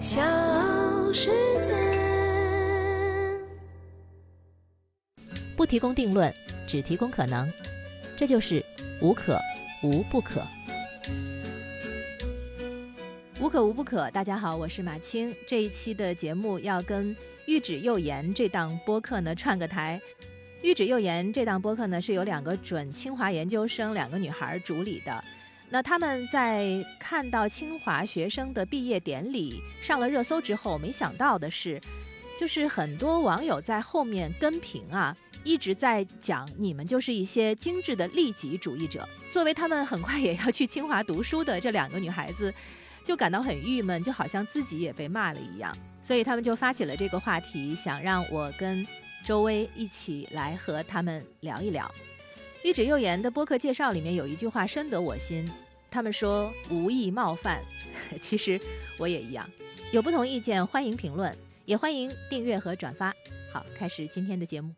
小世界。不提供定论，只提供可能，这就是无可无不可。无可无不可。大家好，我是马青。这一期的节目要跟玉指幼言这档播客呢串个台。玉指幼言这档播客呢是由两个准清华研究生，两个女孩主理的。那他们在看到清华学生的毕业典礼上了热搜之后，没想到的是，就是很多网友在后面跟评啊，一直在讲你们就是一些精致的利己主义者。作为他们很快也要去清华读书的这两个女孩子，就感到很郁闷，就好像自己也被骂了一样。所以他们就发起了这个话题，想让我跟周薇一起来和他们聊一聊。玉指幼言的播客介绍里面有一句话深得我心，他们说无意冒犯，其实我也一样。有不同意见欢迎评论，也欢迎订阅和转发。好，开始今天的节目。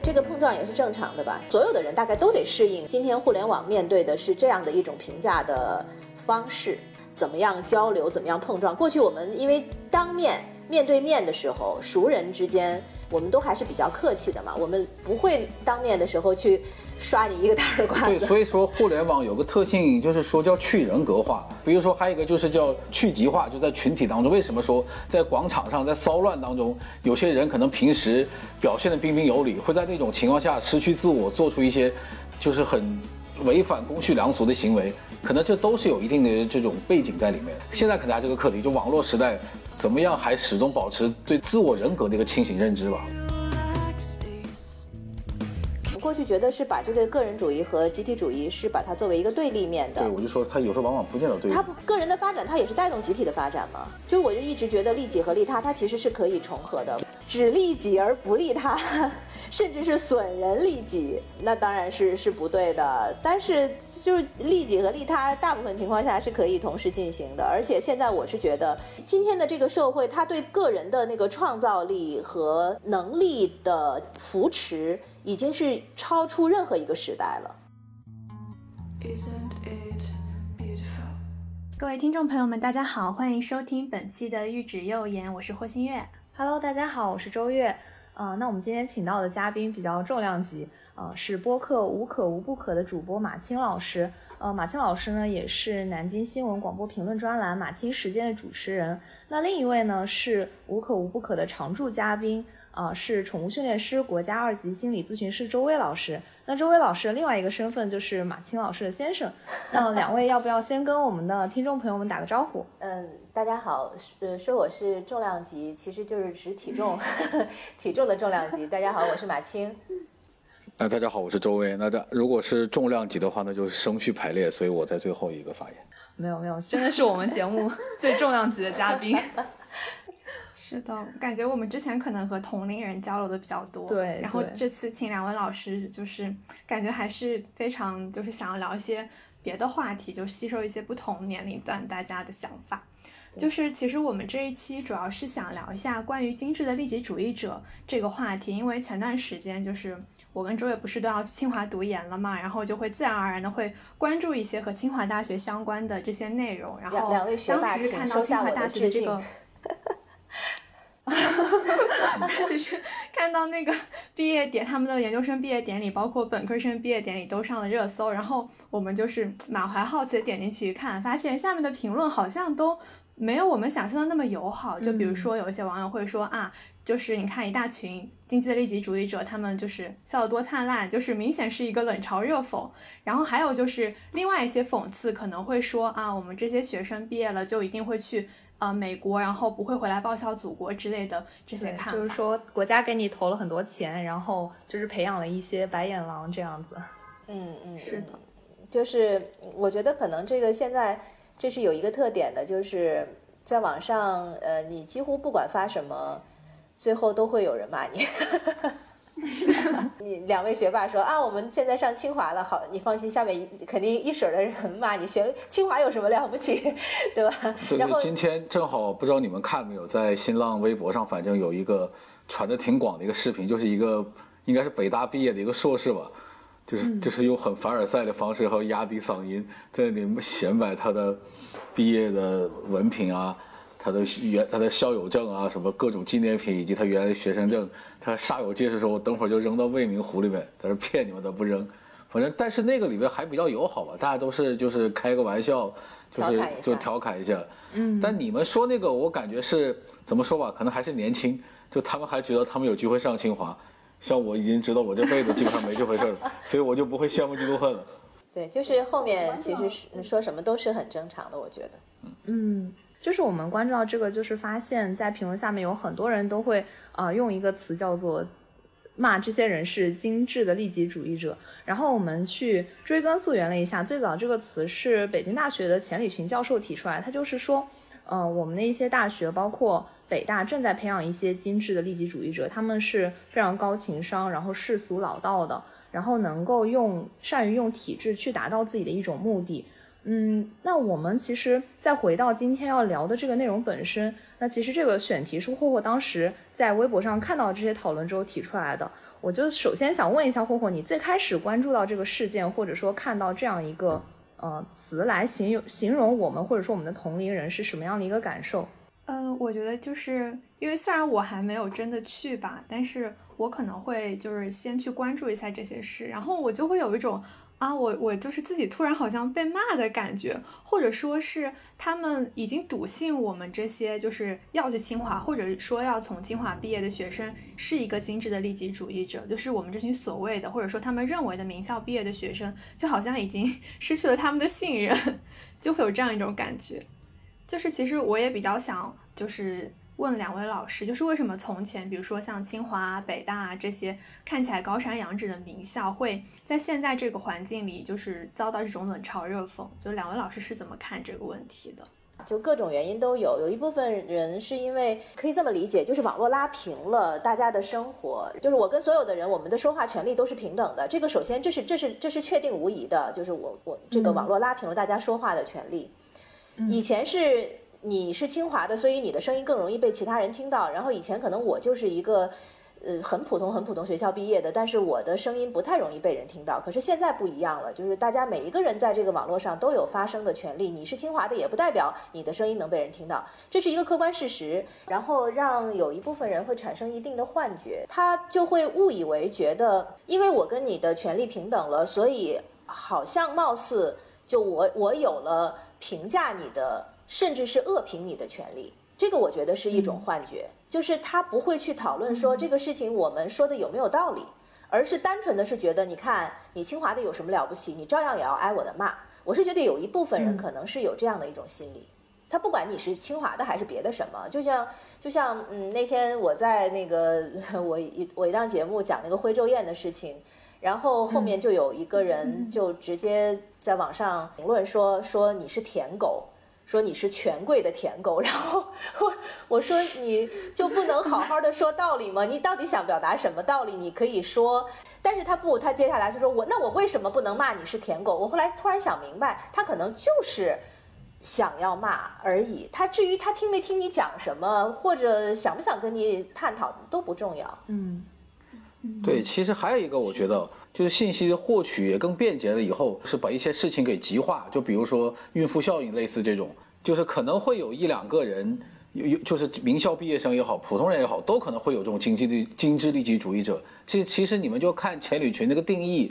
这个碰撞也是正常的吧？所有的人大概都得适应。今天互联网面对的是这样的一种评价的方式，怎么样交流，怎么样碰撞？过去我们因为当面面对面的时候，熟人之间我们都还是比较客气的嘛，我们不会当面的时候去刷你一个大耳刮 对，所以说互联网有个特性，就是说叫去人格化。比如说还有一个就是叫去极化，就在群体当中。为什么说在广场上，在骚乱当中，有些人可能平时表现的彬彬有礼，会在那种情况下失去自我，做出一些就是很违反公序良俗的行为？可能这都是有一定的这种背景在里面。现在可能还这个课题，就网络时代，怎么样还始终保持对自我人格的一个清醒认知吧。过去觉得是把这个个人主义和集体主义是把它作为一个对立面的对，。我就说他有时候往往不见得对。他个人的发展，他也是带动集体的发展嘛。就是我就一直觉得利己和利他，它其实是可以重合的。只利己而不利他，甚至是损人利己，那当然是是不对的。但是就是利己和利他，大部分情况下是可以同时进行的。而且现在我是觉得，今天的这个社会，它对个人的那个创造力和能力的扶持，已经是超出任何一个时代了。Isn't it beautiful? 各位听众朋友们，大家好，欢迎收听本期的玉指幼言，我是霍新月。Hello，大家好，我是周月。呃，那我们今天请到的嘉宾比较重量级，呃，是播客无可无不可的主播马青老师。呃，马青老师呢也是南京新闻广播评论专栏《马青时间》的主持人。那另一位呢是无可无不可的常驻嘉宾，啊、是宠物训练师、国家二级心理咨询师周薇老师。那周薇老师的另外一个身份就是马青老师的先生。那两位要不要先跟我们的听众朋友们打个招呼？嗯，大家好，呃，说我是重量级，其实就是指体重，体重的重量级。大家好，我是马青。那大家好，我是周薇。那这如果是重量级的话，那就是声序排列，所以我在最后一个发言。没有没有，真的是我们节目 最重量级的嘉宾。是的，感觉我们之前可能和同龄人交流的比较多，对然后这次请两位老师，就是感觉还是非常就是想要聊一些别的话题，就吸收一些不同年龄段大家的想法。就是其实我们这一期主要是想聊一下关于精致的利己主义者这个话题，因为前段时间就是我跟周也不是都要去清华读研了嘛，然后就会自然而然的会关注一些和清华大学相关的这些内容，然后当时是看到清华大学的华大学的致敬这个。就是看到那个毕业典，他们的研究生毕业典礼，包括本科生毕业典礼都上了热搜，然后我们就是满怀好奇的点进去一看，发现下面的评论好像都没有我们想象的那么友好。就比如说有一些网友会说啊，就是你看一大群经济的利己主义者，他们就是笑得多灿烂，就是明显是一个冷嘲热讽。然后还有就是另外一些讽刺，可能会说啊，我们这些学生毕业了就一定会去呃美国，然后不会回来报效祖国之类的这些看法。就是说国家给你投了很多钱，然后就是培养了一些白眼狼这样子。嗯嗯，是的嗯，就是我觉得可能这个现在这是有一个特点的，就是在网上，呃，你几乎不管发什么，最后都会有人骂你。你两位学霸说啊，我们现在上清华了，好，你放心，下面一肯定一水儿的人骂你，学清华有什么了不起，对吧？对对，今天正好不知道你们看没有，在新浪微博上，反正有一个传的挺广的一个视频，就是一个应该是北大毕业的一个硕士吧，就是就是用很凡尔赛的方式，还有压低嗓音，在那里显摆他的毕业的文凭啊，他的原他的校友证啊，什么各种纪念品，以及他原来的学生证。他煞有介事说：“我等会儿就扔到未名湖里面，在这骗你们的不扔。反正但是那个里面还比较友好吧，大家都是就是开个玩笑，就是就调侃一下。嗯，但你们说那个，我感觉是怎么说吧？可能还是年轻，就他们还觉得他们有机会上清华。像我已经知道我这辈子基本上没这回事了，所以我就不会羡慕嫉妒恨了。对，就是后面其实是说什么都是很正常的，我觉得。嗯，就是我们关注到这个，就是发现，在评论下面有很多人都会啊、呃用一个词叫做骂这些人是精致的利己主义者。然后我们去追根溯源了一下，最早这个词是北京大学的钱理群教授提出来，他就是说，呃，我们的一些大学，包括北大，正在培养一些精致的利己主义者，他们是非常高情商，然后世俗老道的，然后能够用善于用体制去达到自己的一种目的。嗯，那我们其实再回到今天要聊的这个内容本身，那其实这个选题是霍霍当时在微博上看到这些讨论之后提出来的。我就首先想问一下霍霍，你最开始关注到这个事件，或者说看到这样一个呃词来形容形容我们，或者说我们的同龄人是什么样的一个感受？嗯，我觉得就是因为虽然我还没有真的去吧，但是我可能会就是先去关注一下这些事，然后我就会有一种啊，我我就是自己突然好像被骂的感觉，或者说是他们已经笃信我们这些就是要去清华，或者说要从清华毕业的学生是一个精致的利己主义者，就是我们这群所谓的或者说他们认为的名校毕业的学生，就好像已经 失去了他们的信任，就会有这样一种感觉。就是其实我也比较想，就是问两位老师，就是为什么从前，比如说像清华、北大这些看起来高山仰止的名校，会在现在这个环境里，就是遭到这种冷嘲热讽？就两位老师是怎么看这个问题的？就各种原因都有，有一部分人是因为可以这么理解，就是网络拉平了大家的生活，就是我跟所有的人，我们的说话权利都是平等的。这个首先这是这是这是确定无疑的，就是我我这个网络拉平了大家说话的权利。以前是你是清华的，所以你的声音更容易被其他人听到。然后以前可能我就是一个，呃，很普通很普通学校毕业的，但是我的声音不太容易被人听到。可是现在不一样了，就是大家每一个人在这个网络上都有发声的权利。你是清华的，也不代表你的声音能被人听到，这是一个客观事实。然后让有一部分人会产生一定的幻觉，他就会误以为觉得，因为我跟你的权利平等了，所以好像貌似就我我有了。评价你的，甚至是恶评你的权利，这个我觉得是一种幻觉，就是他不会去讨论说这个事情我们说的有没有道理，而是单纯的是觉得，你看你清华的有什么了不起，你照样也要挨我的骂。我是觉得有一部分人可能是有这样的一种心理，他不管你是清华的还是别的什么，就像就像嗯那天我在那个 我一我一档节目讲那个徽州宴的事情。然后后面就有一个人就直接在网上评论说说你是舔狗，说你是权贵的舔狗。然后我我说你就不能好好的说道理吗？你到底想表达什么道理？你可以说，但是他不，他接下来就说我那我为什么不能骂你是舔狗？我后来突然想明白，他可能就是想要骂而已。他至于他听没听你讲什么，或者想不想跟你探讨都不重要。嗯。对，其实还有一个，我觉得就是信息的获取也更便捷了。以后是把一些事情给极化，就比如说孕妇效应，类似这种，就是可能会有一两个人，有有就是名校毕业生也好，普通人也好，都可能会有这种经济的精致利己主义者。其实，其实你们就看钱理群那个定义，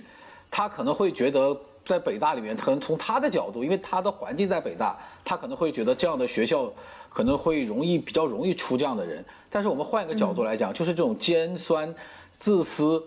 他可能会觉得在北大里面，可能从他的角度，因为他的环境在北大，他可能会觉得这样的学校可能会容易比较容易出这样的人。但是我们换一个角度来讲，就是这种尖酸。自私、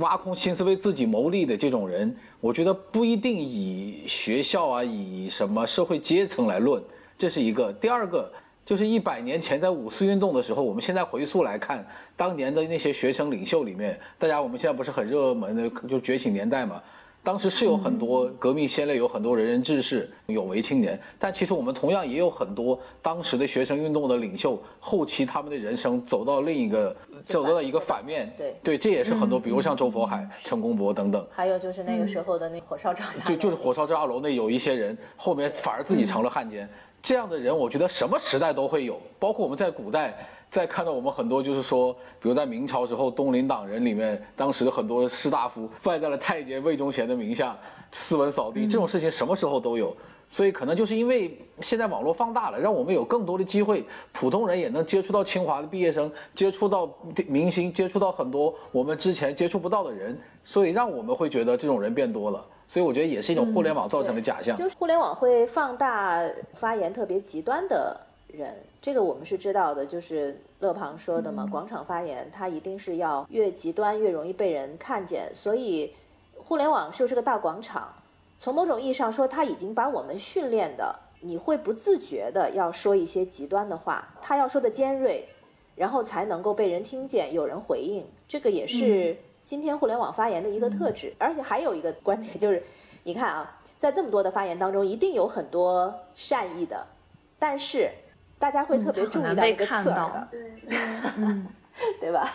挖空心思为自己谋利的这种人，我觉得不一定以学校啊、以什么社会阶层来论，这是一个。第二个就是一百年前在五四运动的时候，我们现在回溯来看，当年的那些学生领袖里面，大家我们现在不是很热门的就觉醒年代嘛？当时是有很多革命先烈，有很多仁人志士、有为青年，但其实我们同样也有很多当时的学生运动的领袖，后期他们的人生走到另一个。走到了一个反面，对。对，这也是很多，比如像周佛海、陈公博等等，还有就是那个时候的那火烧赵家，就就是火烧赵家楼那有一些人后面反而自己成了汉奸，这样的人，我觉得什么时代都会有，包括我们在古代。再看到我们很多就是说，比如在明朝时候，东林党人里面，当时的很多士大夫拜在了太监魏忠贤的名下，斯文扫地，这种事情什么时候都有。所以可能就是因为现在网络放大了，让我们有更多的机会，普通人也能接触到清华的毕业生，接触到明星，接触到很多我们之前接触不到的人，所以让我们会觉得这种人变多了。所以我觉得也是一种互联网造成的假象。就是互联网会放大发言特别极端的人。这个我们是知道的，就是勒庞说的嘛，广场发言，它一定是要越极端越容易被人看见。所以，互联网就是个大广场。从某种意义上说，它已经把我们训练的，你会不自觉的要说一些极端的话，他要说的尖锐，然后才能够被人听见，有人回应。这个也是今天互联网发言的一个特质。而且还有一个观点就是，你看啊，在这么多的发言当中，一定有很多善意的，但是。大家会特别注意到一个刺耳的，嗯，对吧？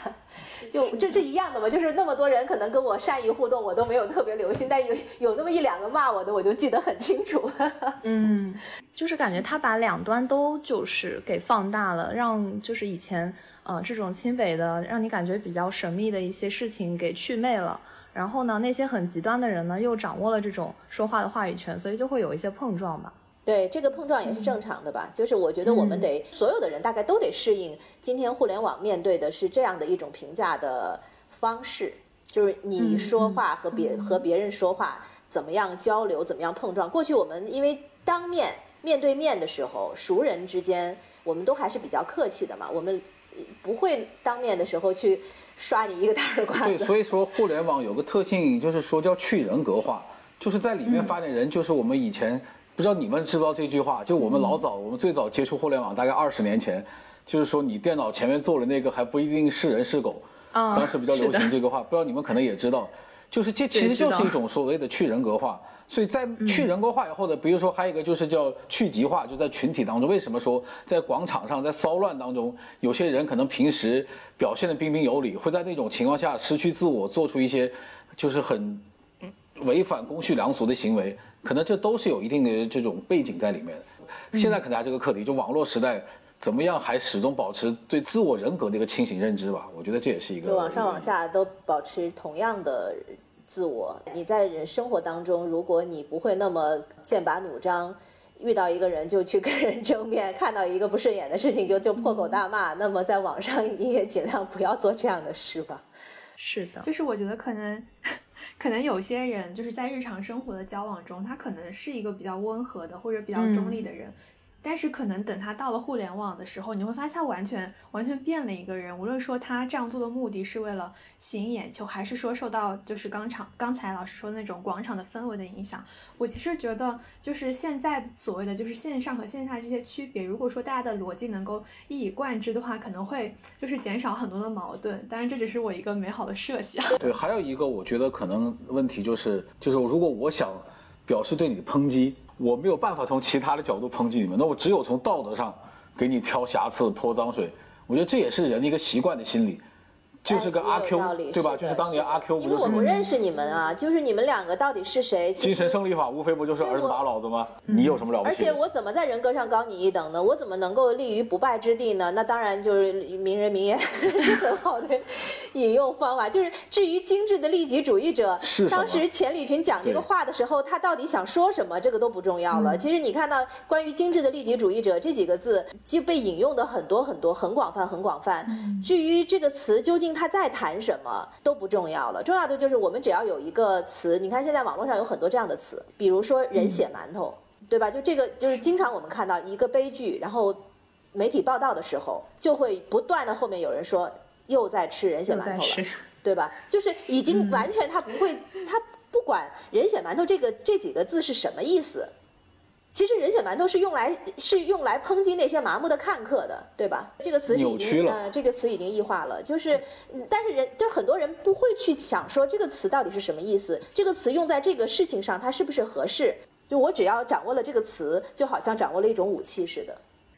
就这这一样的嘛，就是那么多人可能跟我善意互动，我都没有特别留心，但有有那么一两个骂我的，我就记得很清楚。嗯，就是感觉他把两端都就是给放大了，让就是以前呃这种清北的，让你感觉比较神秘的一些事情给祛魅了。然后呢，那些很极端的人呢，又掌握了这种说话的话语权，所以就会有一些碰撞吧。对这个碰撞也是正常的吧，就是我觉得我们得所有的人大概都得适应今天互联网面对的是这样的一种评价的方式，就是你说话和别和别人说话怎么样交流，怎么样碰撞。过去我们因为当面面对面的时候，熟人之间我们都还是比较客气的嘛，我们不会当面的时候去刷你一个大耳刮子。对，所以说互联网有个特性就是说叫去人格化，就是在里面发展人就是我们以前。不知道你们知不知道这句话？就我们老早，我们最早接触互联网，大概二十年前，就是说你电脑前面坐的那个还不一定是人是狗。啊，当时比较流行这个话，不知道你们可能也知道，就是这其实就是一种所谓的去人格化。所以在去人格化以后的，比如说还有一个就是叫去极化，就在群体当中，为什么说在广场上在骚乱当中，有些人可能平时表现的彬彬有礼，会在那种情况下失去自我，做出一些就是很违反公序良俗的行为。可能这都是有一定的这种背景在里面的。现在可能这个课题，就网络时代，怎么样还始终保持对自我人格的一个清醒认知吧？我觉得这也是一个。就往上往下都保持同样的自我。你在生活当中，如果你不会那么剑拔弩张，遇到一个人就去跟人争辩，看到一个不顺眼的事情就就破口大骂，那么在网上你也尽量不要做这样的事吧。是的，就是我觉得可能。可能有些人就是在日常生活的交往中，他可能是一个比较温和的或者比较中立的人。但是可能等他到了互联网的时候，你会发现他完全完全变了一个人。无论说他这样做的目的是为了吸引眼球，还是说受到就是刚场刚才老师说那种广场的氛围的影响，我其实觉得就是现在所谓的就是线上和线下这些区别，如果说大家的逻辑能够一以贯之的话，可能会就是减少很多的矛盾。当然这只是我一个美好的设想。对，还有一个我觉得可能问题就是就是如果我想表示对你的抨击。我没有办法从其他的角度抨击你们，那我只有从道德上给你挑瑕疵、泼脏水。我觉得这也是人的一个习惯的心理。就是个阿 Q，对吧？就是当年阿 Q 因为我不认识你们啊，就是你们两个到底是谁？精神胜利法无非不就是儿子打老子吗？你有什么了不起？而且我怎么在人格上高你一等呢？我怎么能够立于不败之地呢？那当然就是名人名言 是很好的引用方法。就是至于精致的利己主义者，当时钱理群讲这个话的时候，他到底想说什么？这个都不重要了。其实你看到关于精致的利己主义者这几个字，就被引用的很多很多，很广泛，很广泛。至于这个词究竟。他在谈什么都不重要了，重要的就是我们只要有一个词。你看现在网络上有很多这样的词，比如说人血馒头，对吧？就这个就是经常我们看到一个悲剧，然后媒体报道的时候，就会不断的后面有人说又在吃人血馒头了，对吧？就是已经 完全他不会，他不管人血馒头这个这几个字是什么意思。其实人血馒头是用来是用来抨击那些麻木的看客的，对吧？这个词是已经呃，这个词已经异化了。就是，但是人就很多人不会去想说这个词到底是什么意思，这个词用在这个事情上它是不是合适？就我只要掌握了这个词，就好像掌握了一种武器似的。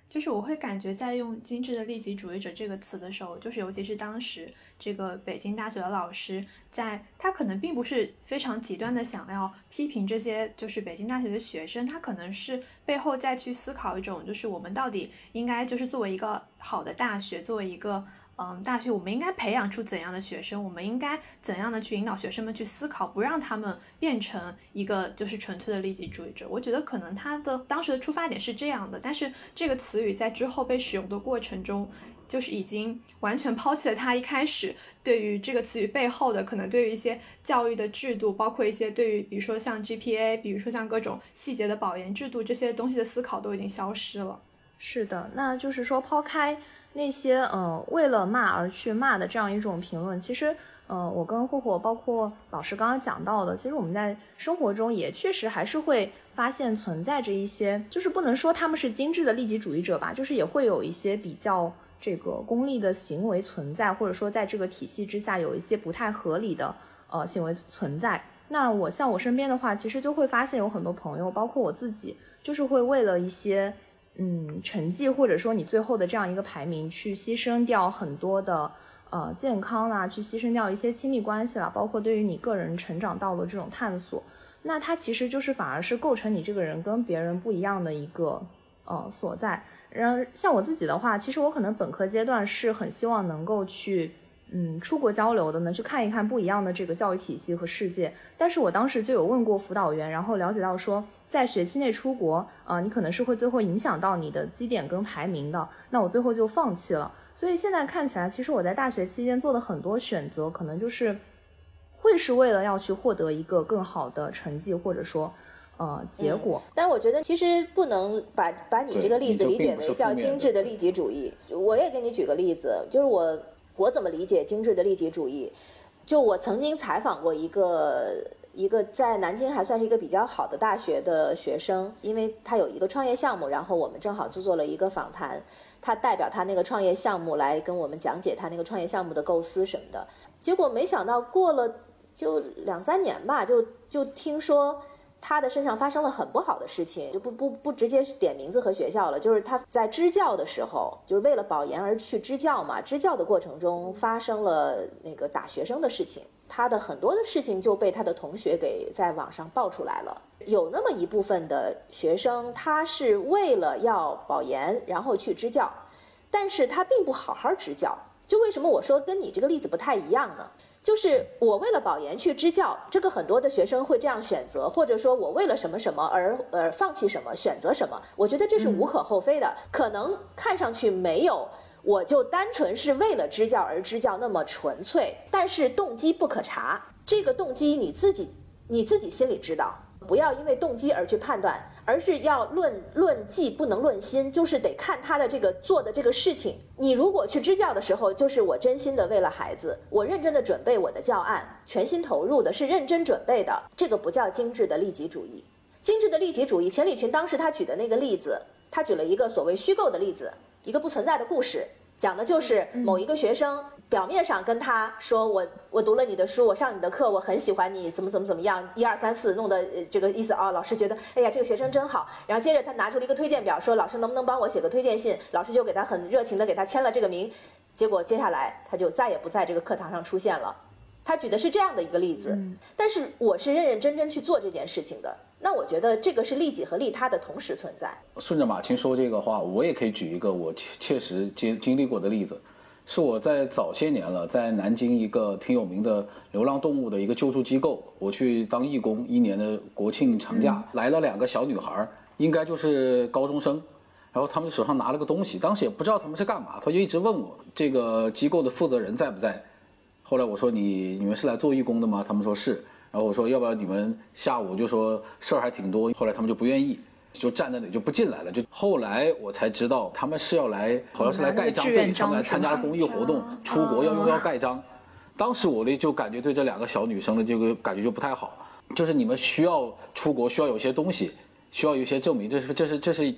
就是我会感觉在用“精致的利己主义者”这个词的时候，就是尤其是当时这个北京大学的老师，在他可能并不是非常极端的想要批评这些就是北京大学的学生，他可能是背后再去思考一种，就是我们到底应该就是作为一个好的大学，作为一个。嗯，大学我们应该培养出怎样的学生？我们应该怎样的去引导学生们去思考，不让他们变成一个就是纯粹的利己主义者？我觉得可能他的当时的出发点是这样的，但是这个词语在之后被使用的过程中，就是已经完全抛弃了他一开始对于这个词语背后的可能对于一些教育的制度，包括一些对于比如说像 GPA，比如说像各种细节的保研制度这些东西的思考都已经消失了。是的，那就是说抛开。那些呃为了骂而去骂的这样一种评论，其实呃我跟霍霍包括老师刚刚讲到的，其实我们在生活中也确实还是会发现存在着一些，就是不能说他们是精致的利己主义者吧，就是也会有一些比较这个功利的行为存在，或者说在这个体系之下有一些不太合理的呃行为存在。那我像我身边的话，其实就会发现有很多朋友，包括我自己，就是会为了一些。嗯，成绩或者说你最后的这样一个排名，去牺牲掉很多的呃健康啊，去牺牲掉一些亲密关系啦，包括对于你个人成长道路这种探索，那它其实就是反而是构成你这个人跟别人不一样的一个呃所在。然后像我自己的话，其实我可能本科阶段是很希望能够去嗯出国交流的呢，去看一看不一样的这个教育体系和世界。但是我当时就有问过辅导员，然后了解到说。在学期内出国，啊，你可能是会最后影响到你的绩点跟排名的。那我最后就放弃了。所以现在看起来，其实我在大学期间做的很多选择，可能就是会是为了要去获得一个更好的成绩，或者说，呃，结果。但我觉得其实不能把把你这个例子理解为叫精致的利己主义。我也给你举个例子，就是我我怎么理解精致的利己主义？就我曾经采访过一个。一个在南京还算是一个比较好的大学的学生，因为他有一个创业项目，然后我们正好就做了一个访谈，他代表他那个创业项目来跟我们讲解他那个创业项目的构思什么的。结果没想到过了就两三年吧，就就听说。他的身上发生了很不好的事情，就不不不直接点名字和学校了。就是他在支教的时候，就是为了保研而去支教嘛。支教的过程中发生了那个打学生的事情，他的很多的事情就被他的同学给在网上爆出来了。有那么一部分的学生，他是为了要保研然后去支教，但是他并不好好支教。就为什么我说跟你这个例子不太一样呢？就是我为了保研去支教，这个很多的学生会这样选择，或者说我为了什么什么而而放弃什么，选择什么，我觉得这是无可厚非的。可能看上去没有我就单纯是为了支教而支教那么纯粹，但是动机不可查，这个动机你自己你自己心里知道。不要因为动机而去判断，而是要论论迹，不能论心，就是得看他的这个做的这个事情。你如果去支教的时候，就是我真心的为了孩子，我认真的准备我的教案，全心投入的是认真准备的，这个不叫精致的利己主义。精致的利己主义，钱理群当时他举的那个例子，他举了一个所谓虚构的例子，一个不存在的故事。讲的就是某一个学生表面上跟他说我我读了你的书，我上你的课，我很喜欢你，怎么怎么怎么样，一二三四，弄得这个意思啊，老师觉得哎呀这个学生真好。然后接着他拿出了一个推荐表，说老师能不能帮我写个推荐信？老师就给他很热情的给他签了这个名。结果接下来他就再也不在这个课堂上出现了。他举的是这样的一个例子，但是我是认认真真去做这件事情的。那我觉得这个是利己和利他的同时存在。顺着马青说这个话，我也可以举一个我切实经经历过的例子，是我在早些年了，在南京一个挺有名的流浪动物的一个救助机构，我去当义工，一年的国庆长假来了两个小女孩，应该就是高中生，然后他们手上拿了个东西，当时也不知道他们是干嘛，他就一直问我这个机构的负责人在不在。后来我说你你们是来做义工的吗？他们说是。然后我说要不要你们下午就说事儿还挺多。后来他们就不愿意，就站在那里就不进来了。就后来我才知道他们是要来，好像是来盖章，对，他们来参加公益活动，出国要用要盖章。当时我呢就感觉对这两个小女生的这个感觉就不太好，就是你们需要出国需要有些东西，需要有些证明，这是这是这是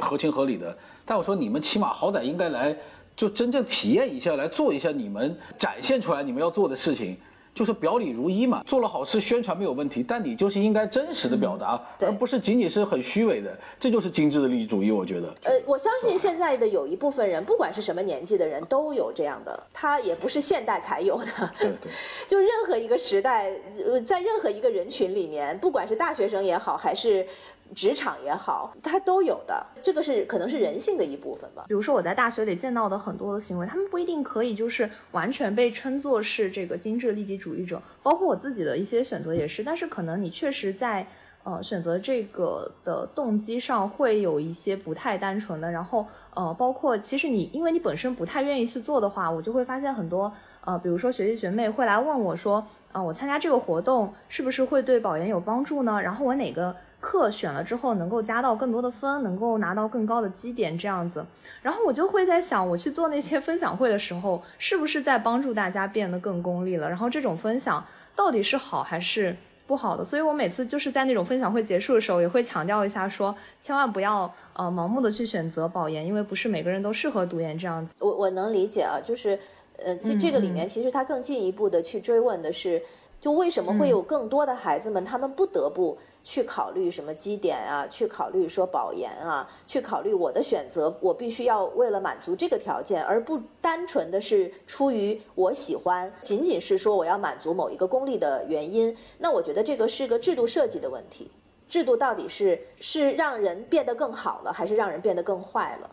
合情合理的。但我说你们起码好歹应该来。就真正体验一下，来做一下你们展现出来你们要做的事情，就是表里如一嘛，做了好事宣传没有问题，但你就是应该真实的表达，对而不是仅仅是很虚伪的，这就是精致的利益主义，我觉得。呃，我相信现在的有一部分人，不管是什么年纪的人，都有这样的，他也不是现代才有的。对对。就任何一个时代，呃，在任何一个人群里面，不管是大学生也好，还是职场也好，它都有的。这个是可能是人性的一部分吧。比如说我在大学里见到的很多的行为，他们不一定可以就是完全被称作是这个精致利己主义者，包括我自己的一些选择也是。但是可能你确实在呃选择这个的动机上会有一些不太单纯的，然后呃包括其实你因为你本身不太愿意去做的话，我就会发现很多呃比如说学弟学妹会来问我说，啊、我参加这个活动是不是会对保研有帮助呢？然后我哪个课选了之后能够加到更多的分，能够拿到更高的基点这样子。然后我就会在想，我去做那些分享会的时候，是不是在帮助大家变得更功利了？然后这种分享到底是好还是不好的？所以我每次就是在那种分享会结束的时候，也会强调一下说，千万不要呃盲目的去选择保研，因为不是每个人都适合读研这样子。我我能理解啊，就是，呃，其实这个里面其实他更进一步的去追问的是，就为什么会有更多的孩子们，他们不得不去考虑什么基点啊，去考虑说保研啊，去考虑我的选择，我必须要为了满足这个条件，而不单纯的是出于我喜欢，仅仅是说我要满足某一个功利的原因。那我觉得这个是个制度设计的问题。制度到底是是让人变得更好了，还是让人变得更坏了？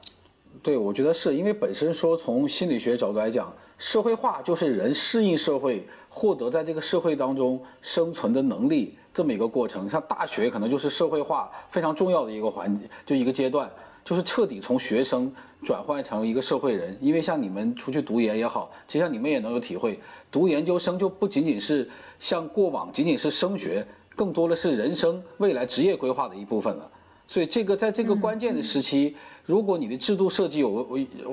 对，我觉得是因为本身说从心理学角度来讲，社会化就是人适应社会、获得在这个社会当中生存的能力这么一个过程。像大学可能就是社会化非常重要的一个环节，就一个阶段，就是彻底从学生转换成一个社会人。因为像你们出去读研也好，其实像你们也能有体会，读研究生就不仅仅是像过往仅仅是升学，更多的是人生未来职业规划的一部分了。所以这个在这个关键的时期，如果你的制度设计有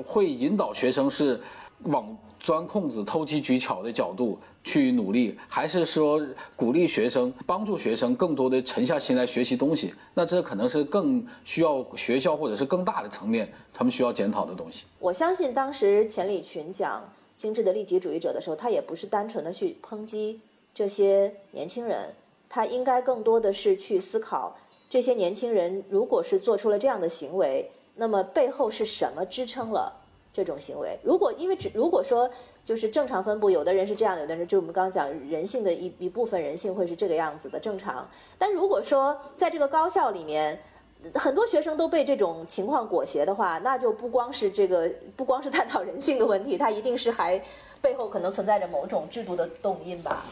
会引导学生是往钻空子、投机取巧的角度去努力，还是说鼓励学生、帮助学生更多的沉下心来学习东西，那这可能是更需要学校或者是更大的层面他们需要检讨的东西。我相信当时钱理群讲精致的利己主义者的时候，他也不是单纯的去抨击这些年轻人，他应该更多的是去思考。这些年轻人如果是做出了这样的行为，那么背后是什么支撑了这种行为？如果因为只如果说就是正常分布，有的人是这样，有的人就我们刚刚讲人性的一一部分人性会是这个样子的正常。但如果说在这个高校里面，很多学生都被这种情况裹挟的话，那就不光是这个不光是探讨人性的问题，它一定是还背后可能存在着某种制度的动因吧。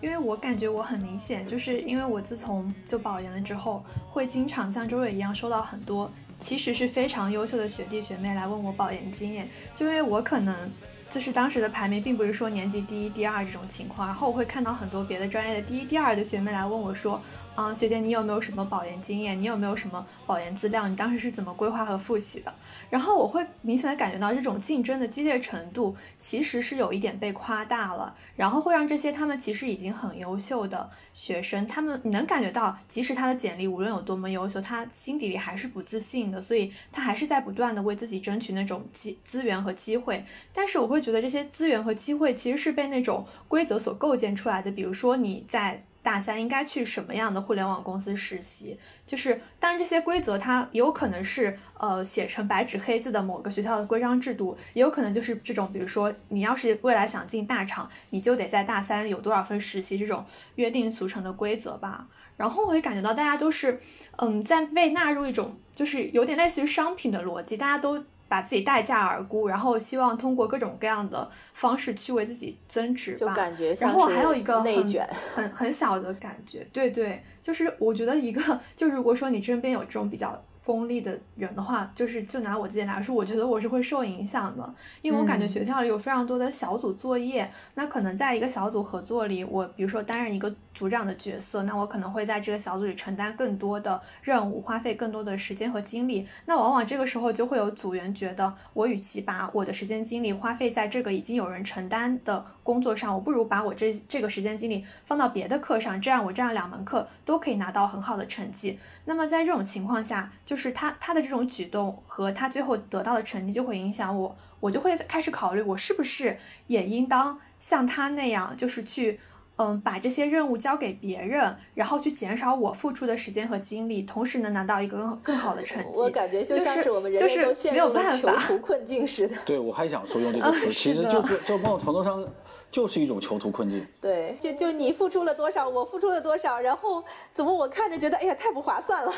因为我感觉我很明显，就是因为我自从就保研了之后，会经常像周伟一样收到很多其实是非常优秀的学弟学妹来问我保研经验，就因为我可能就是当时的排名并不是说年级第一、第二这种情况，然后我会看到很多别的专业的第一、第二的学妹来问我说，啊、学姐你有没有什么保研经验？你有没有什么保研资料？你当时是怎么规划和复习的？然后我会明显的感觉到这种竞争的激烈程度其实是有一点被夸大了，然后会让这些他们其实已经很优秀的学生，他们你能感觉到，即使他的简历无论有多么优秀，他心底里还是不自信的，所以他还是在不断的为自己争取那种机资源和机会。但是我会觉得这些资源和机会其实是被那种规则所构建出来的，比如说你在。大三应该去什么样的互联网公司实习？就是，当然这些规则它有可能是呃写成白纸黑字的某个学校的规章制度，也有可能就是这种，比如说你要是未来想进大厂，你就得在大三有多少分实习这种约定俗成的规则吧。然后我会感觉到大家都是，嗯，在被纳入一种就是有点类似于商品的逻辑，大家都。把自己待价而沽，然后希望通过各种各样的方式去为自己增值吧。就感觉像然后还有一个很内卷，很很小的感觉，对对，就是我觉得一个，就如果说你身边有这种比较功利的人的话，就是就拿我自己来说，我觉得我是会受影响的，因为我感觉嗯。学校里有非常多的小组作业，那可能在一个小组合作里，我比如说担任一个组长的角色，那我可能会在这个小组里承担更多的任务，花费更多的时间和精力，那往往这个时候就会有组员觉得，我与其把我的时间精力花费在这个已经有人承担的工作上，我不如把我这这个时间精力放到别的课上，这样我这样两门课都可以拿到很好的成绩。那么在这种情况下，就是就是他他的这种举动和他最后得到的成绩就会影响我，我就会开始考虑我是不是也应当像他那样，就是去。嗯，把这些任务交给别人，然后去减少我付出的时间和精力，同时能拿到一个更更好的成 绩。我感觉就像是我们人人都陷入了囚徒困境似的。对，我还想说用这 个词，其实就是就某种程度上就是一种囚徒困境。对，就就你付出了多少，我付出了多少，然后怎么我看着觉得哎呀太不划算了。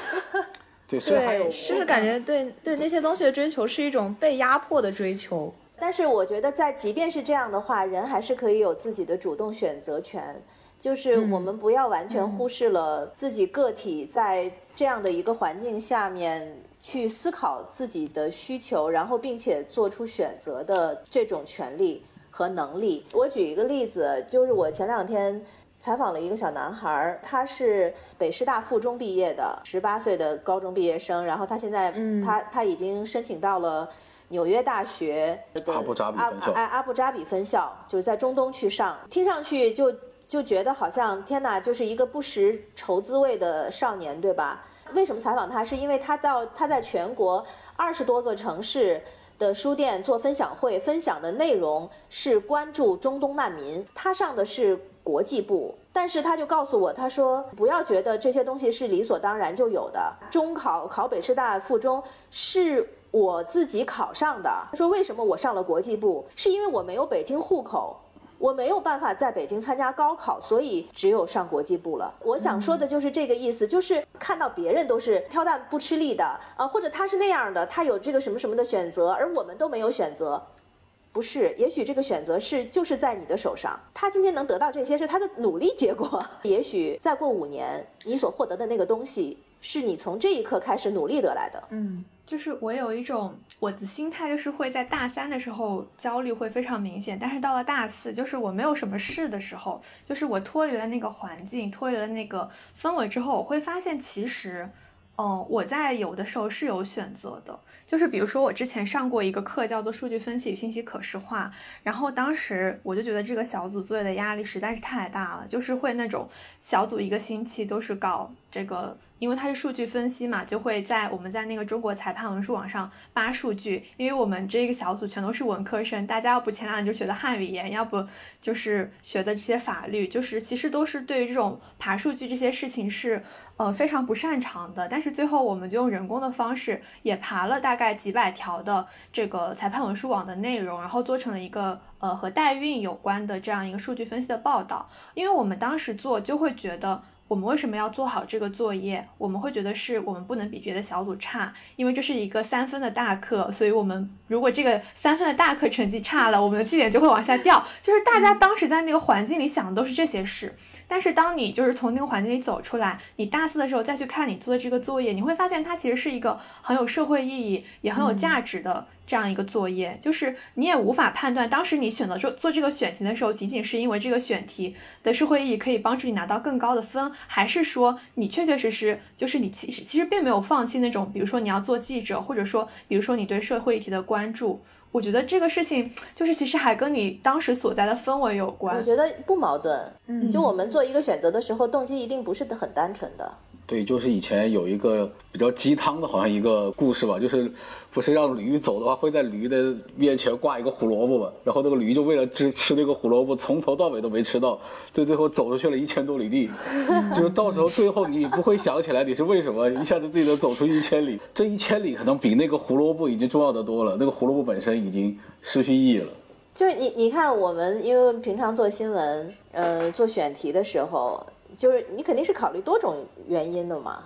对，所以还有就是感觉对对那些东西的追求是一种被压迫的追求。但是我觉得在即便是这样的话，人还是可以有自己的主动选择权。就是我们不要完全忽视了自己个体在这样的一个环境下面去思考自己的需求，然后并且做出选择的这种权利和能力。我举一个例子，就是我前两天采访了一个小男孩，他是北师大附中毕业的，十八岁的高中毕业生，然后他现在他他已经申请到了纽约大学的阿布扎比分校，阿阿布扎比分校，就是在中东去上，听上去就。就觉得好像天哪，就是一个不识愁滋味的少年，对吧？为什么采访他？是因为他到他在全国二十多个城市的书店做分享会，分享的内容是关注中东难民。他上的是国际部，但是他就告诉我，他说不要觉得这些东西是理所当然就有的。中考考北师大附中是我自己考上的。他说为什么我上了国际部？是因为我没有北京户口。我没有办法在北京参加高考，所以只有上国际部了。我想说的就是这个意思，就是看到别人都是挑担不吃力的啊，或者他是那样的，他有这个什么什么的选择，而我们都没有选择。不是，也许这个选择是就是在你的手上。他今天能得到这些是他的努力结果。也许再过五年，你所获得的那个东西是你从这一刻开始努力得来的。嗯。就是我有一种我的心态，就是会在大三的时候焦虑会非常明显，但是到了大四，就是我没有什么事的时候，就是我脱离了那个环境，脱离了那个氛围之后，我会发现其实，嗯，我在有的时候是有选择的。就是比如说我之前上过一个课叫做数据分析与信息可视化，然后当时我就觉得这个小组作业的压力实在是太大了，就是会那种小组一个星期都是搞这个。因为它是数据分析嘛，就会在我们在那个中国裁判文书网上扒数据。因为我们这个小组全都是文科生，大家要不前两年就学的汉语言，要不就是学的这些法律，就是其实都是对于这种爬数据这些事情是呃非常不擅长的。但是最后我们就用人工的方式也爬了大概几百条的这个裁判文书网的内容，然后做成了一个呃和代孕有关的这样一个数据分析的报道。因为我们当时做就会觉得。我们为什么要做好这个作业？我们会觉得是我们不能比别的小组差，因为这是一个三分的大课，所以我们如果这个三分的大课成绩差了，我们的绩点就会往下掉。就是大家当时在那个环境里想的都是这些事，但是当你就是从那个环境里走出来，你大四的时候再去看你做的这个作业，你会发现它其实是一个很有社会意义，也很有价值的。这样一个作业，就是你也无法判断，当时你选择做做这个选题的时候，仅仅是因为这个选题的社会意义可以帮助你拿到更高的分，还是说你确确实实就是你其实其实并没有放弃那种，比如说你要做记者，或者说比如说你对社会议题的关注。我觉得这个事情就是其实还跟你当时所在的氛围有关。我觉得不矛盾，嗯，就我们做一个选择的时候，动机一定不是很单纯的。对，就是以前有一个比较鸡汤的，好像一个故事吧，就是不是让驴走的话，会在驴的面前挂一个胡萝卜嘛，然后那个驴就为了吃吃那个胡萝卜，从头到尾都没吃到，就最后走出去了一千多里地，就是到时候最后你不会想起来你是为什么一下子自己能走出一千里，这一千里可能比那个胡萝卜已经重要的多了，那个胡萝卜本身已经失去意义了。就是你你看我们因为平常做新闻，呃，做选题的时候。就是你肯定是考虑多种原因的嘛，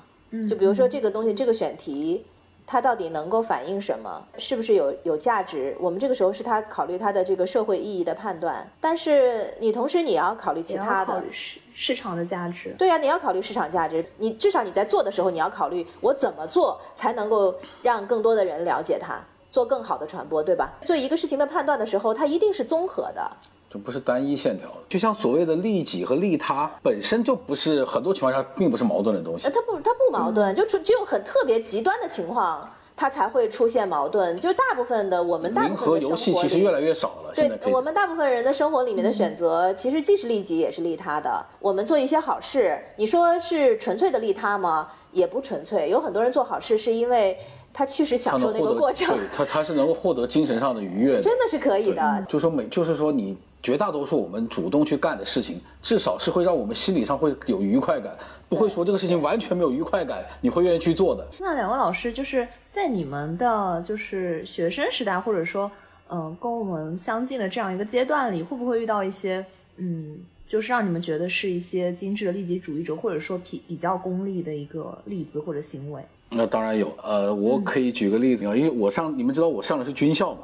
就比如说这个东西这个选题，它到底能够反映什么，是不是有有价值？我们这个时候是他考虑它的这个社会意义的判断，但是你同时你要考虑其他的市市场的价值。对呀，你要考虑市场价值，你至少你在做的时候你要考虑我怎么做才能够让更多的人了解它，做更好的传播，对吧？做一个事情的判断的时候，它一定是综合的。就不是单一线条的，就像所谓的利己和利他本身就不是很多情况下并不是矛盾的东西。它不，它不矛盾，就只只有很特别极端的情况，它才会出现矛盾。就大部分的我们大部分的生活游戏其实越来越少了。对我们大部分人的生活里面的选择，其实既是利己也是利他的。我们做一些好事，你说是纯粹的利他吗？也不纯粹。有很多人做好事是因为他确实享受那个过程对，他他是能够获得精神上的愉悦的。真的是可以的。就说每就是说你绝大多数我们主动去干的事情，至少是会让我们心理上会有愉快感，不会说这个事情完全没有愉快感，你会愿意去做的。那两位老师就是在你们的就是学生时代，或者说嗯、呃跟我们相近的这样一个阶段里，会不会遇到一些嗯，就是让你们觉得是一些精致的利己主义者，或者说比比较功利的一个例子或者行为？那当然有，呃，我可以举个例子啊，因为我上你们知道我上的是军校嘛，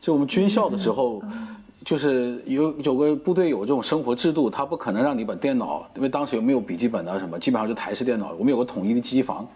就我们军校的时候，就是有有个部队有这种生活制度，他不可能让你把电脑，因为当时有没有笔记本啊什么，基本上就台式电脑，我们有个统一的机房。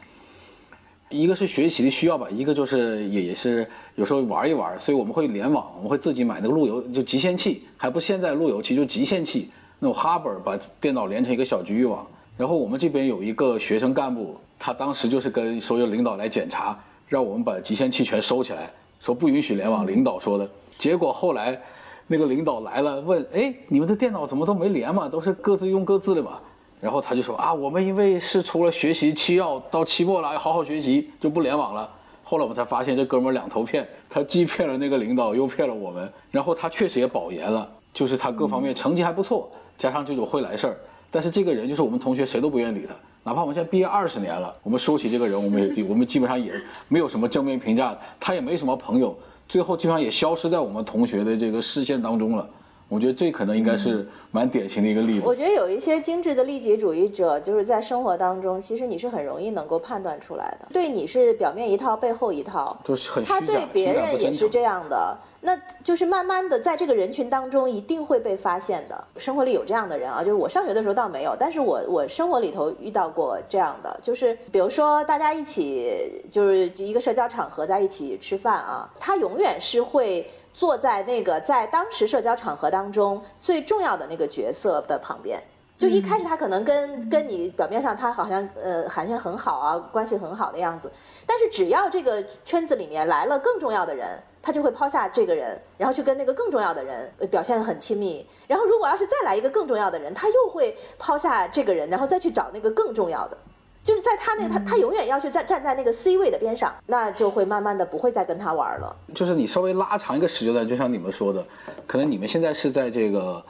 一个是学习的需要吧，一个就是也也是有时候玩一玩，所以我们会联网，我们会自己买那个路由就集线器，还不现在路由器，就集线器那种哈本把电脑连成一个小局域网。然后我们这边有一个学生干部，他当时就是跟所有领导来检查，让我们把集线器全收起来，说不允许联网。领导说的，结果后来那个领导来了，问，哎，你们的电脑怎么都没连嘛？都是各自用各自的嘛？然后他就说啊，我们因为是除了学习期要到期末了，要好好学习，就不联网了。后来我们才发现这哥们儿两头骗，他既骗了那个领导，又骗了我们。然后他确实也保研了，就是他各方面成绩还不错，加上这种会来事儿。但是这个人就是我们同学谁都不愿意理他，哪怕我们现在毕业二十年了，我们说起这个人，我们也我们基本上也没有什么正面评价，他也没什么朋友，最后基本上也消失在我们同学的这个视线当中了。我觉得这可能应该是蛮典型的一个例子。我觉得有一些精致的利己主义者，就是在生活当中，其实你是很容易能够判断出来的。对你是表面一套，背后一套，就是很他对别人也是这样的。那就是慢慢的在这个人群当中一定会被发现的。生活里有这样的人啊，就是我上学的时候倒没有，但是我我生活里头遇到过这样的，就是比如说大家一起就是一个社交场合在一起吃饭啊，他永远是会。坐在那个在当时社交场合当中最重要的那个角色的旁边，就一开始他可能跟跟你表面上他好像呃寒暄很好啊，关系很好的样子，但是只要这个圈子里面来了更重要的人，他就会抛下这个人，然后去跟那个更重要的人呃表现得很亲密。然后如果要是再来一个更重要的人，他又会抛下这个人，然后再去找那个更重要的。就是在他那个他他永远要去在站在那个 C 位的边上，那就会慢慢的不会再跟他玩了。就是你稍微拉长一个时间段，就像你们说的，可能你们现在是在这个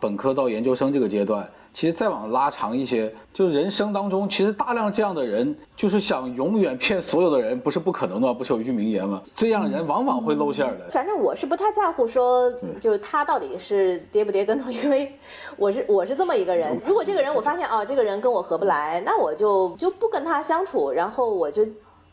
本科到研究生这个阶段，其实再往拉长一些，就是人生当中，其实大量这样的人，就是想永远骗所有的人，不是不可能的吗，不是有句名言吗？这样人往往会露馅儿的。反正我是不太在乎说，就是他到底是跌不跌跟头，因为我是我是这么一个人。如果这个人我发现哦，这个人跟我合不来，那我就就不跟他相处，然后我就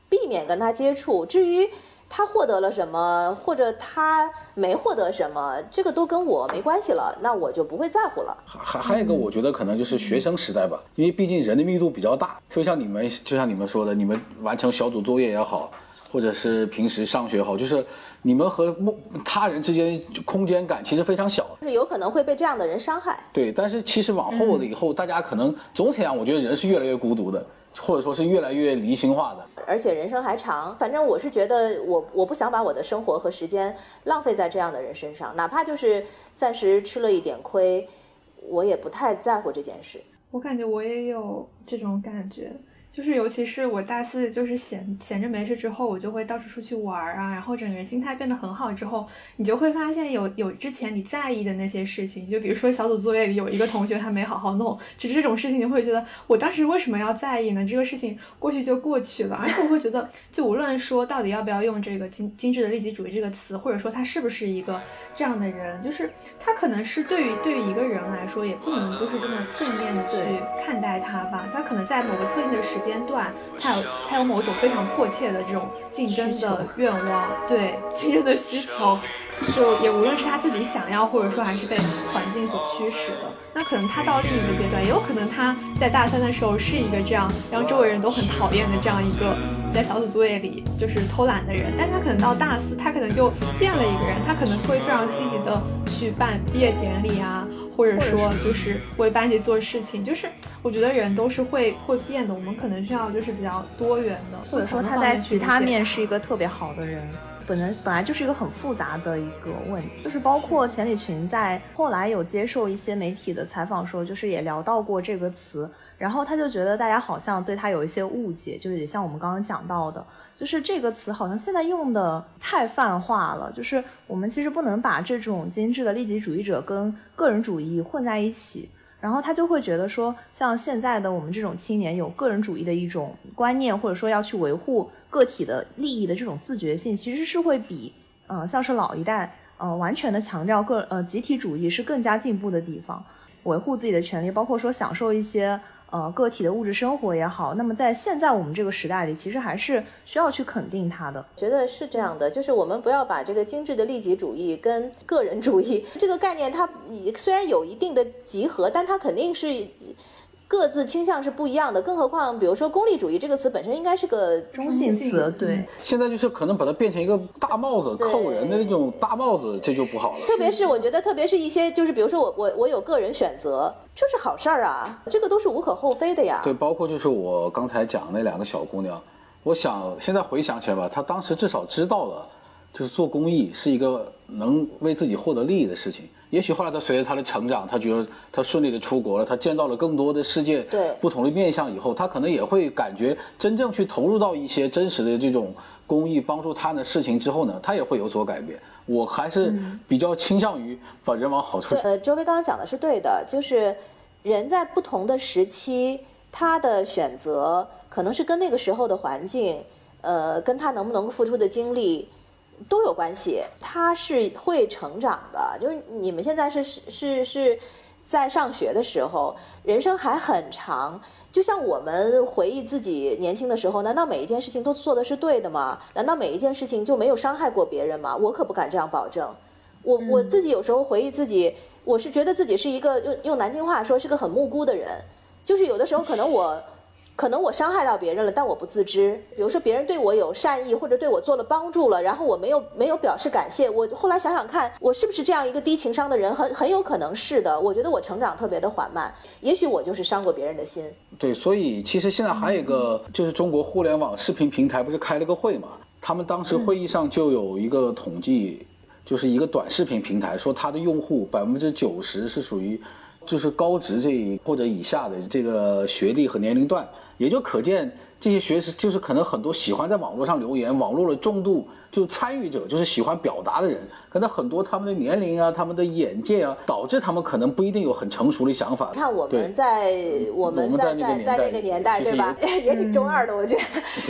避免跟他接触。至于他获得了什么，或者他没获得什么，这个都跟我没关系了，那我就不会在乎了。还还有一个，我觉得可能就是学生时代吧，因为毕竟人的密度比较大，就像你们就像你们说的，你们完成小组作业也好，或者是平时上学也好，就是你们和陌他人之间空间感其实非常小。就是有可能会被这样的人伤害。对，但是其实往后的以后，大家可能总体上，我觉得人是越来越孤独的，或者说是越来越离心化的。而且人生还长，反正我是觉得我我不想把我的生活和时间浪费在这样的人身上，哪怕就是暂时吃了一点亏，我也不太在乎这件事。我感觉我也有这种感觉，就是尤其是我大四就是闲闲着没事之后，我就会到处出去玩儿啊，然后整个人心态变得很好之后，你就会发现有有之前你在意的那些事情，就比如说小组作业里有一个同学他没好好弄，其实这种事情你会觉得我当时为什么要在意呢？这个事情过去就过去了，而且我会觉得，就无论说到底要不要用这个精精致的利己主义这个词，或者说他是不是一个这样的人，就是他可能是对于对于一个人来说，也不能就是这么片面的去看待他吧，他可能在某个特定的时间段，他有他有某种非常迫切的这种竞争的愿望，对 竞争的需求，就也无论是他自己想要，或者说还是被环境所驱使的，那可能他到另一个阶段，也有可能他在大三的时候是一个这样让周围人都很讨厌的这样一个在小组作业里就是偷懒的人，但他可能到大四，他可能就变了一个人，他可能会非常积极的去办毕业典礼啊。或者说就是为班级做事情，就是我觉得人都是会会变的，我们可能需要就是比较多元的，或者说他在其他面是一个特别好的人。本来本来就是一个很复杂的一个问题，就是包括钱理群在后来有接受一些媒体的采访时候，就是也聊到过这个词，然后他就觉得大家好像对他有一些误解，就是也像我们刚刚讲到的，就是这个词好像现在用的太泛化了，就是我们其实不能把这种精致的利己主义者跟个人主义混在一起。然后他就会觉得说，像现在的我们这种青年有个人主义的一种观念，或者说要去维护个体的利益的这种自觉性，其实是会比，嗯，像是老一代，呃，完全的强调个呃集体主义是更加进步的地方，维护自己的权利，包括说享受一些。呃，个体的物质生活也好，那么在现在我们这个时代里，其实还是需要去肯定它的。觉得是这样的，就是我们不要把这个精致的利己主义跟个人主义 这个概念，它虽然有一定的集合，但它肯定是。各自倾向是不一样的，更何况，比如说“功利主义”这个词本身应该是个中性词，对。现在就是可能把它变成一个大帽子扣人的那种大帽子，这就不好了。特别是我觉得，特别是一些就是比如说我我我有个人选择，这是好事儿啊，这个都是无可厚非的呀。对，包括就是我刚才讲那两个小姑娘，我想现在回想起来吧，她当时至少知道了，就是做公益是一个能为自己获得利益的事情。也许后来他随着他的成长，他觉得他顺利的出国了，他见到了更多的世界，对不同的面相以后，他可能也会感觉真正去投入到一些真实的这种公益帮助他的事情之后呢，他也会有所改变。我还是比较倾向于把人往好处想。呃，周薇刚刚讲的是对的，就是人在不同的时期，他的选择可能是跟那个时候的环境，呃，跟他能不能够付出的精力。都有关系，他是会成长的。就是你们现在是是是在上学的时候，人生还很长。就像我们回忆自己年轻的时候，难道每一件事情都做的是对的吗？难道每一件事情就没有伤害过别人吗？我可不敢这样保证。我我自己有时候回忆自己，我是觉得自己是一个用用南京话说是个很木姑的人。就是有的时候可能我。可能我伤害到别人了，但我不自知。比如说别人对我有善意，或者对我做了帮助了，然后我没有没有表示感谢。我后来想想看，我是不是这样一个低情商的人？很很有可能是的。我觉得我成长特别的缓慢，也许我就是伤过别人的心。对，所以其实现在还有一个，就是中国互联网视频平台不是开了个会嘛？他们当时会议上就有一个统计，就是一个短视频平台说，它的用户百分之九十是属于。就是高职这一或者以下的这个学历和年龄段，也就可见。这些学生就是可能很多喜欢在网络上留言，网络的重度就参与者，就是喜欢表达的人，可能很多他们的年龄啊，他们的眼界啊，导致他们可能不一定有很成熟的想法。看我们在我们在在在那个年代，对吧？也挺中二的，我觉得。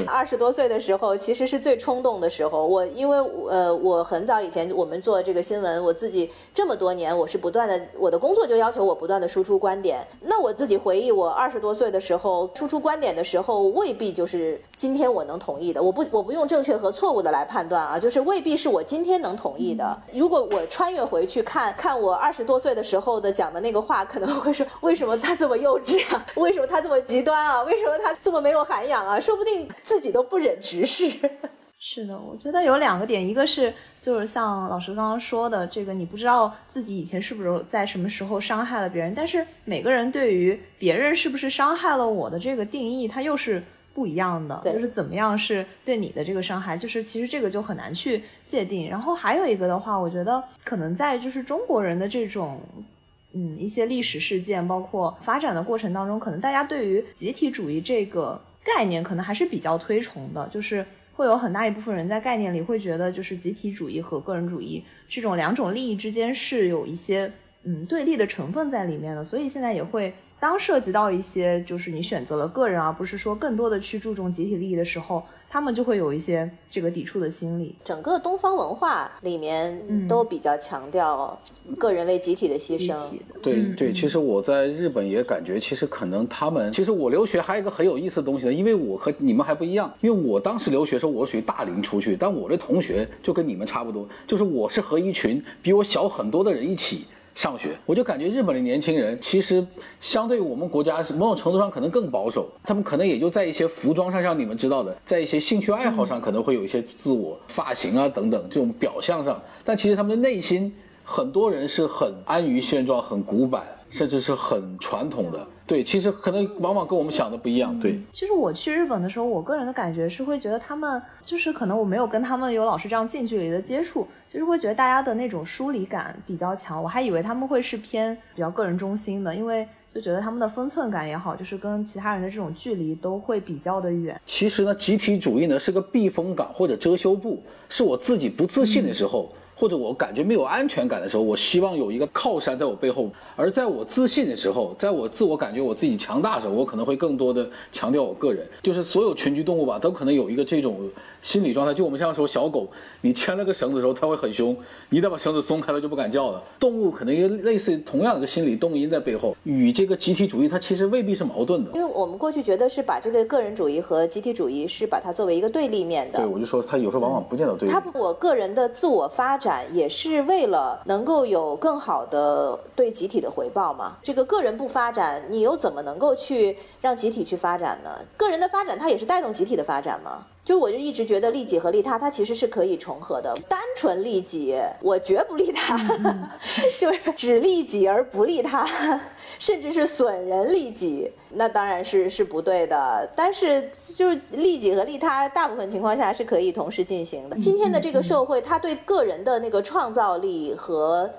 二十多岁的时候，其实是最冲动的时候。我因为呃，我很早以前我们做这个新闻，我自己这么多年，我是不断的，我的工作就要求我不断的输出观点。那我自己回忆，我二十多岁的时候输出观点的时候，未必。就是今天我能同意的，我不我不用正确和错误的来判断啊，就是未必是我今天能同意的。如果我穿越回去看看我二十多岁的时候的讲的那个话，可能会说为什么他这么幼稚啊？为什么他这么极端啊？为什么他这么没有涵养啊？说不定自己都不忍直视。是的，我觉得有两个点，一个是就是像老师刚刚说的，这个你不知道自己以前是不是在什么时候伤害了别人，但是每个人对于别人是不是伤害了我的这个定义，它又是。不一样的，就是怎么样是对你的这个伤害，就是其实这个就很难去界定。然后还有一个的话，我觉得可能在就是中国人的这种，嗯，一些历史事件，包括发展的过程当中，可能大家对于集体主义这个概念，可能还是比较推崇的，就是会有很大一部分人在概念里会觉得，就是集体主义和个人主义这种两种利益之间是有一些嗯对立的成分在里面的，所以现在也会。当涉及到一些就是你选择了个人，而不是说更多的去注重集体利益的时候，他们就会有一些这个抵触的心理。整个东方文化里面都比较强调个人为集体的牺牲。对对，其实我在日本也感觉，其实可能他们，其实我留学还有一个很有意思的东西呢，因为我和你们还不一样，因为我当时留学时候我属于大龄出去，但我的同学就跟你们差不多，就是我是和一群比我小很多的人一起。上学，我就感觉日本的年轻人其实相对我们国家是某种程度上可能更保守，他们可能也就在一些服装上，像你们知道的，在一些兴趣爱好上可能会有一些自我发型啊等等这种表象上，但其实他们的内心很多人是很安于现状、很古板，甚至是很传统的。对，其实可能往往跟我们想的不一样。对，其实我去日本的时候，我个人的感觉是会觉得他们就是可能我没有跟他们有老师这样近距离的接触，就是会觉得大家的那种疏离感比较强。我还以为他们会是偏比较个人中心的，因为就觉得他们的分寸感也好，就是跟其他人的这种距离都会比较的远。其实呢，集体主义呢是个避风港或者遮羞布，是我自己不自信的时候。或者我感觉没有安全感的时候，我希望有一个靠山在我背后；而在我自信的时候，在我自我感觉我自己强大的时候，我可能会更多的强调我个人。就是所有群居动物吧，都可能有一个这种心理状态。就我们像说小狗，你牵了个绳子的时候，它会很凶；一旦把绳子松开了，就不敢叫了。动物可能也类似同样的一个心理动因在背后，与这个集体主义它其实未必是矛盾的。因为我们过去觉得是把这个个人主义和集体主义是把它作为一个对立面的。对，我就说它有时候往往不见得对立。它我个人的自我发展也是。为了能够有更好的对集体的回报嘛，这个个人不发展，你又怎么能够去让集体去发展呢？个人的发展，它也是带动集体的发展吗？就我就一直觉得利己和利他，它其实是可以重合的。单纯利己，我绝不利他，就是只利己而不利他，甚至是损人利己，那当然是是不对的。但是就是利己和利他，大部分情况下是可以同时进行的。今天的这个社会，它对个人的那个创造力和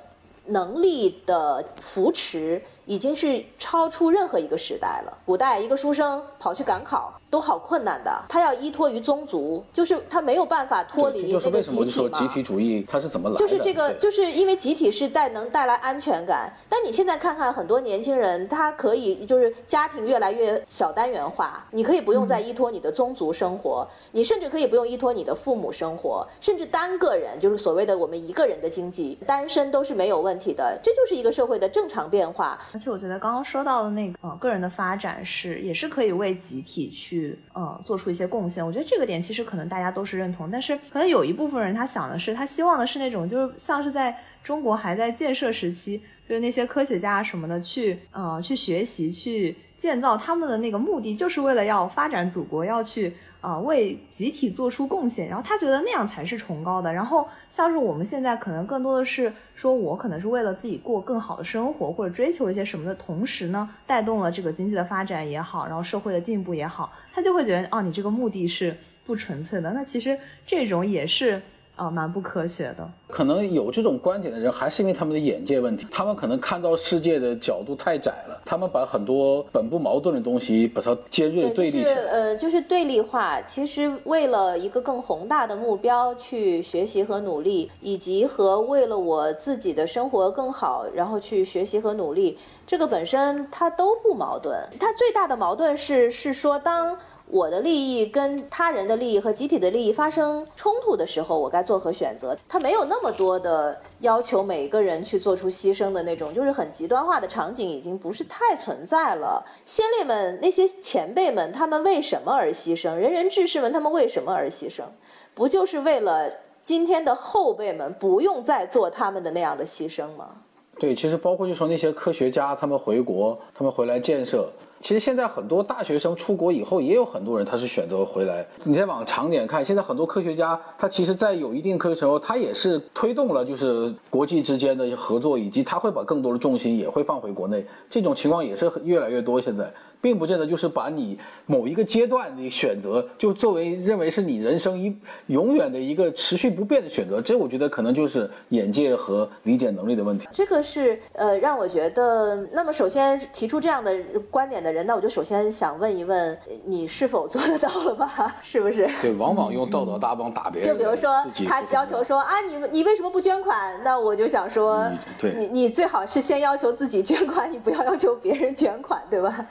能力的扶持，已经是超出任何一个时代了。古代一个书生跑去赶考。都好困难的，他要依托于宗族，就是他没有办法脱离那个集体嘛。集体主义它是怎么来的？就是这个，就是因为集体是带能带来安全感。但你现在看看很多年轻人，他可以就是家庭越来越小单元化，你可以不用再依托你的宗族生活，你甚至可以不用依托你的父母生活，甚至单个人就是所谓的我们一个人的经济，单身都是没有问题的。这就是一个社会的正常变化。而且我觉得刚刚说到的那个呃个人的发展是也是可以为集体去。去呃做出一些贡献，我觉得这个点其实可能大家都是认同，但是可能有一部分人他想的是，他希望的是那种就是像是在中国还在建设时期，就是那些科学家什么的去呃去学习去建造他们的那个目的，就是为了要发展祖国，要去。啊，为集体做出贡献，然后他觉得那样才是崇高的。然后像是我们现在可能更多的是说，我可能是为了自己过更好的生活，或者追求一些什么的同时呢，带动了这个经济的发展也好，然后社会的进步也好，他就会觉得，哦，你这个目的是不纯粹的。那其实这种也是。啊，蛮不科学的。可能有这种观点的人，还是因为他们的眼界问题。他们可能看到世界的角度太窄了，他们把很多本不矛盾的东西，把它尖锐对立起来。呃，就是对立化。其实为了一个更宏大的目标去学习和努力，以及和为了我自己的生活更好，然后去学习和努力，这个本身它都不矛盾。它最大的矛盾是，是说当。我的利益跟他人的利益和集体的利益发生冲突的时候，我该做何选择？他没有那么多的要求，每个人去做出牺牲的那种，就是很极端化的场景已经不是太存在了。先烈们那些前辈们，他们为什么而牺牲？仁人志士们，他们为什么而牺牲？不就是为了今天的后辈们不用再做他们的那样的牺牲吗？对，其实包括就说那些科学家，他们回国，他们回来建设。其实现在很多大学生出国以后，也有很多人他是选择回来。你再往长点看，现在很多科学家，他其实在有一定科学成果，他也是推动了就是国际之间的合作，以及他会把更多的重心也会放回国内。这种情况也是越来越多。现在。并不见得就是把你某一个阶段的选择，就作为认为是你人生一永远的一个持续不变的选择。这我觉得可能就是眼界和理解能力的问题。这个是呃让我觉得，那么首先提出这样的观点的人，那我就首先想问一问你是否做得到了吧？是不是？对，往往用道德大棒打别人。就比如说他要求说啊，你你为什么不捐款？那我就想说，你你最好是先要求自己捐款，你不要要求别人捐款，对吧？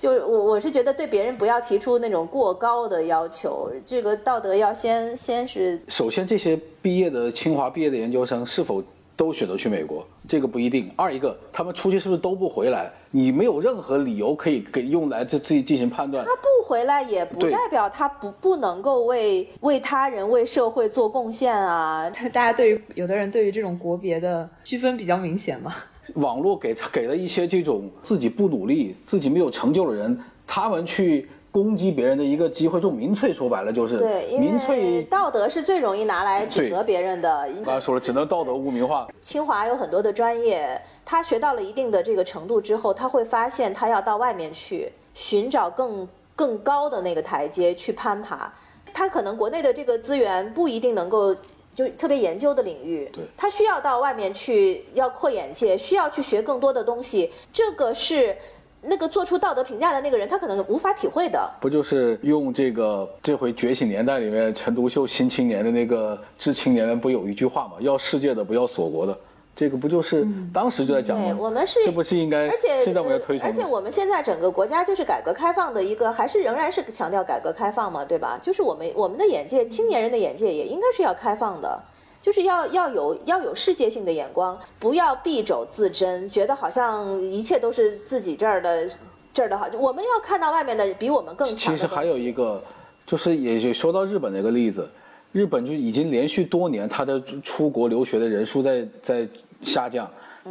就我我是觉得对别人不要提出那种过高的要求，这个道德要先先是。首先，这些毕业的清华毕业的研究生是否都选择去美国？这个不一定。二一个，他们出去是不是都不回来？你没有任何理由可以给用来这这进行判断。他不回来也不代表他不不能够为为他人为社会做贡献啊！大家对于有的人对于这种国别的区分比较明显嘛。网络给他给了一些这种自己不努力、自己没有成就的人，他们去攻击别人的一个机会。就民粹说白了就是对，因为民粹。道德是最容易拿来指责别人的。刚才说了，只能道德污名化。清华有很多的专业，他学到了一定的这个程度之后，他会发现他要到外面去寻找更更高的那个台阶去攀爬。他可能国内的这个资源不一定能够。就特别研究的领域，对，他需要到外面去，要扩眼界，需要去学更多的东西。这个是那个做出道德评价的那个人，他可能无法体会的。不就是用这个这回《觉醒年代》里面陈独秀《新青年》的那个致青年们不有一句话吗？要世界的，不要锁国的。这个不就是当时就在讲吗？我们是这不是应该？而且现在我们要推崇。而且我们现在整个国家就是改革开放的一个，还是仍然是强调改革开放嘛，对吧？就是我们我们的眼界，青年人的眼界也应该是要开放的。就是要要有要有世界性的眼光，不要敝帚自珍，觉得好像一切都是自己这儿的这儿的好。我们要看到外面的比我们更强。其实还有一个，就是也也说到日本的一个例子，日本就已经连续多年他的出国留学的人数在在下降。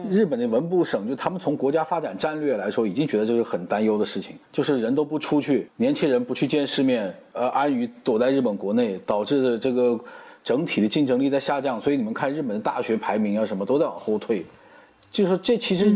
日本的文部省就他们从国家发展战略来说，已经觉得这是很担忧的事情，就是人都不出去，年轻人不去见世面，呃，安于躲在日本国内，导致的这个。整体的竞争力在下降，所以你们看日本的大学排名啊，什么都在往后退。就是这其实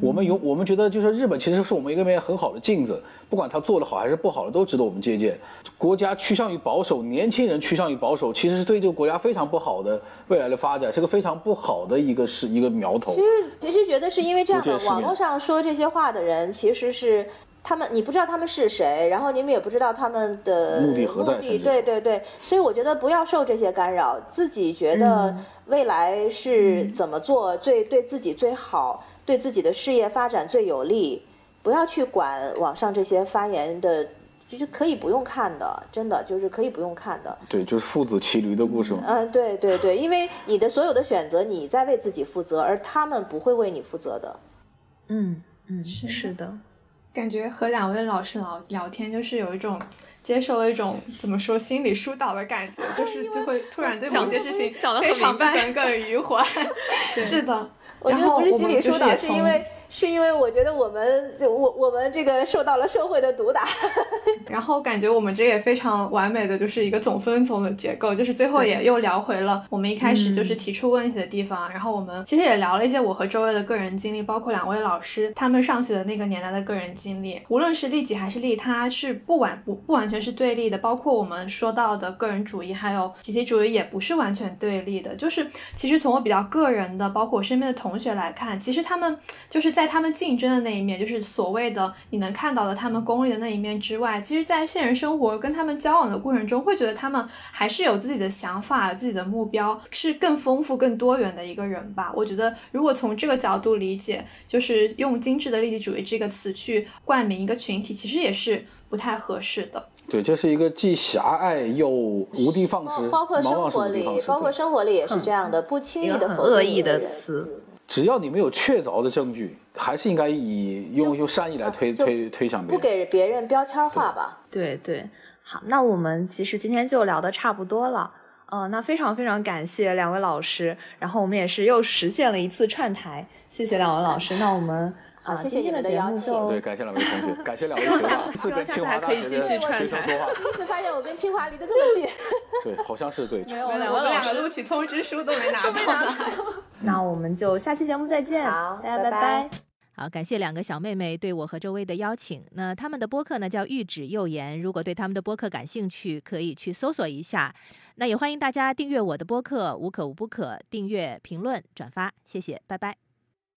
我们有我们觉得，就是日本其实是我们一个面很好的镜子，不管他做的好还是不好的，都值得我们借鉴。国家趋向于保守，年轻人趋向于保守，其实是对这个国家非常不好的未来的发展，是个非常不好的一个是一个苗头。其实其实觉得是因为这样的，网络上说这些话的人其实是。他们你不知道他们是谁，然后你们也不知道他们的目的何在。对对对，所以我觉得不要受这些干扰，自己觉得未来是怎么做最对自己最好，对自己的事业发展最有利，不要去管网上这些发言的，就是可以不用看的，真的就是可以不用看的。对，就是父子骑驴的故事嘛。嗯，对对对，因为你的所有的选择，你在为自己负责，而他们不会为你负责的。嗯嗯，是的。感觉和两位老师聊聊天，就是有一种接受了一种怎么说心理疏导的感觉，就是就会突然对某些事情非常耿耿于怀。是的，我觉得不是心理疏导，是因为。是因为我觉得我们就我我们这个受到了社会的毒打，然后感觉我们这也非常完美的就是一个总分总的结构，就是最后也又聊回了我们一开始就是提出问题的地方，然后我们其实也聊了一些我和周围的个人经历，包括两位老师他们上学的那个年代的个人经历，无论是利己还是利他，是不完不不完全是对立的，包括我们说到的个人主义还有集体主义也不是完全对立的，就是其实从我比较个人的，包括我身边的同学来看，其实他们就是在。在他们竞争的那一面，就是所谓的你能看到的他们功利的那一面之外，其实，在现实生活跟他们交往的过程中，会觉得他们还是有自己的想法、自己的目标，是更丰富、更多元的一个人吧。我觉得，如果从这个角度理解，就是用精致的利己主义这个词去冠名一个群体，其实也是不太合适的。对，这是一个既狭隘又无的放矢，包括生活里，包括生活里也是这样的，不轻易的很恶意的词。只要你没有确凿的证据，还是应该以用用善意来推推推向别人，不给别人标签化吧。对对，好，那我们其实今天就聊的差不多了。呃，那非常非常感谢两位老师，然后我们也是又实现了一次串台，谢谢两位老师。那我们。好，谢谢你们的邀请。对，感谢两位同学，感谢两位学长。希望下次还可以继续串台。第一次发现我跟清华离得这么近。对，好像是对。没有，我们两个录取通知书都没拿到。那我们就下期节目再见。好，大家拜拜。好，感谢两个小妹妹对我和周薇的邀请。那他们的播客呢叫玉指右言，如果对他们的播客感兴趣，可以去搜索一下。那也欢迎大家订阅我的播客，无可无不可，订阅、评论、转发，谢谢，拜拜。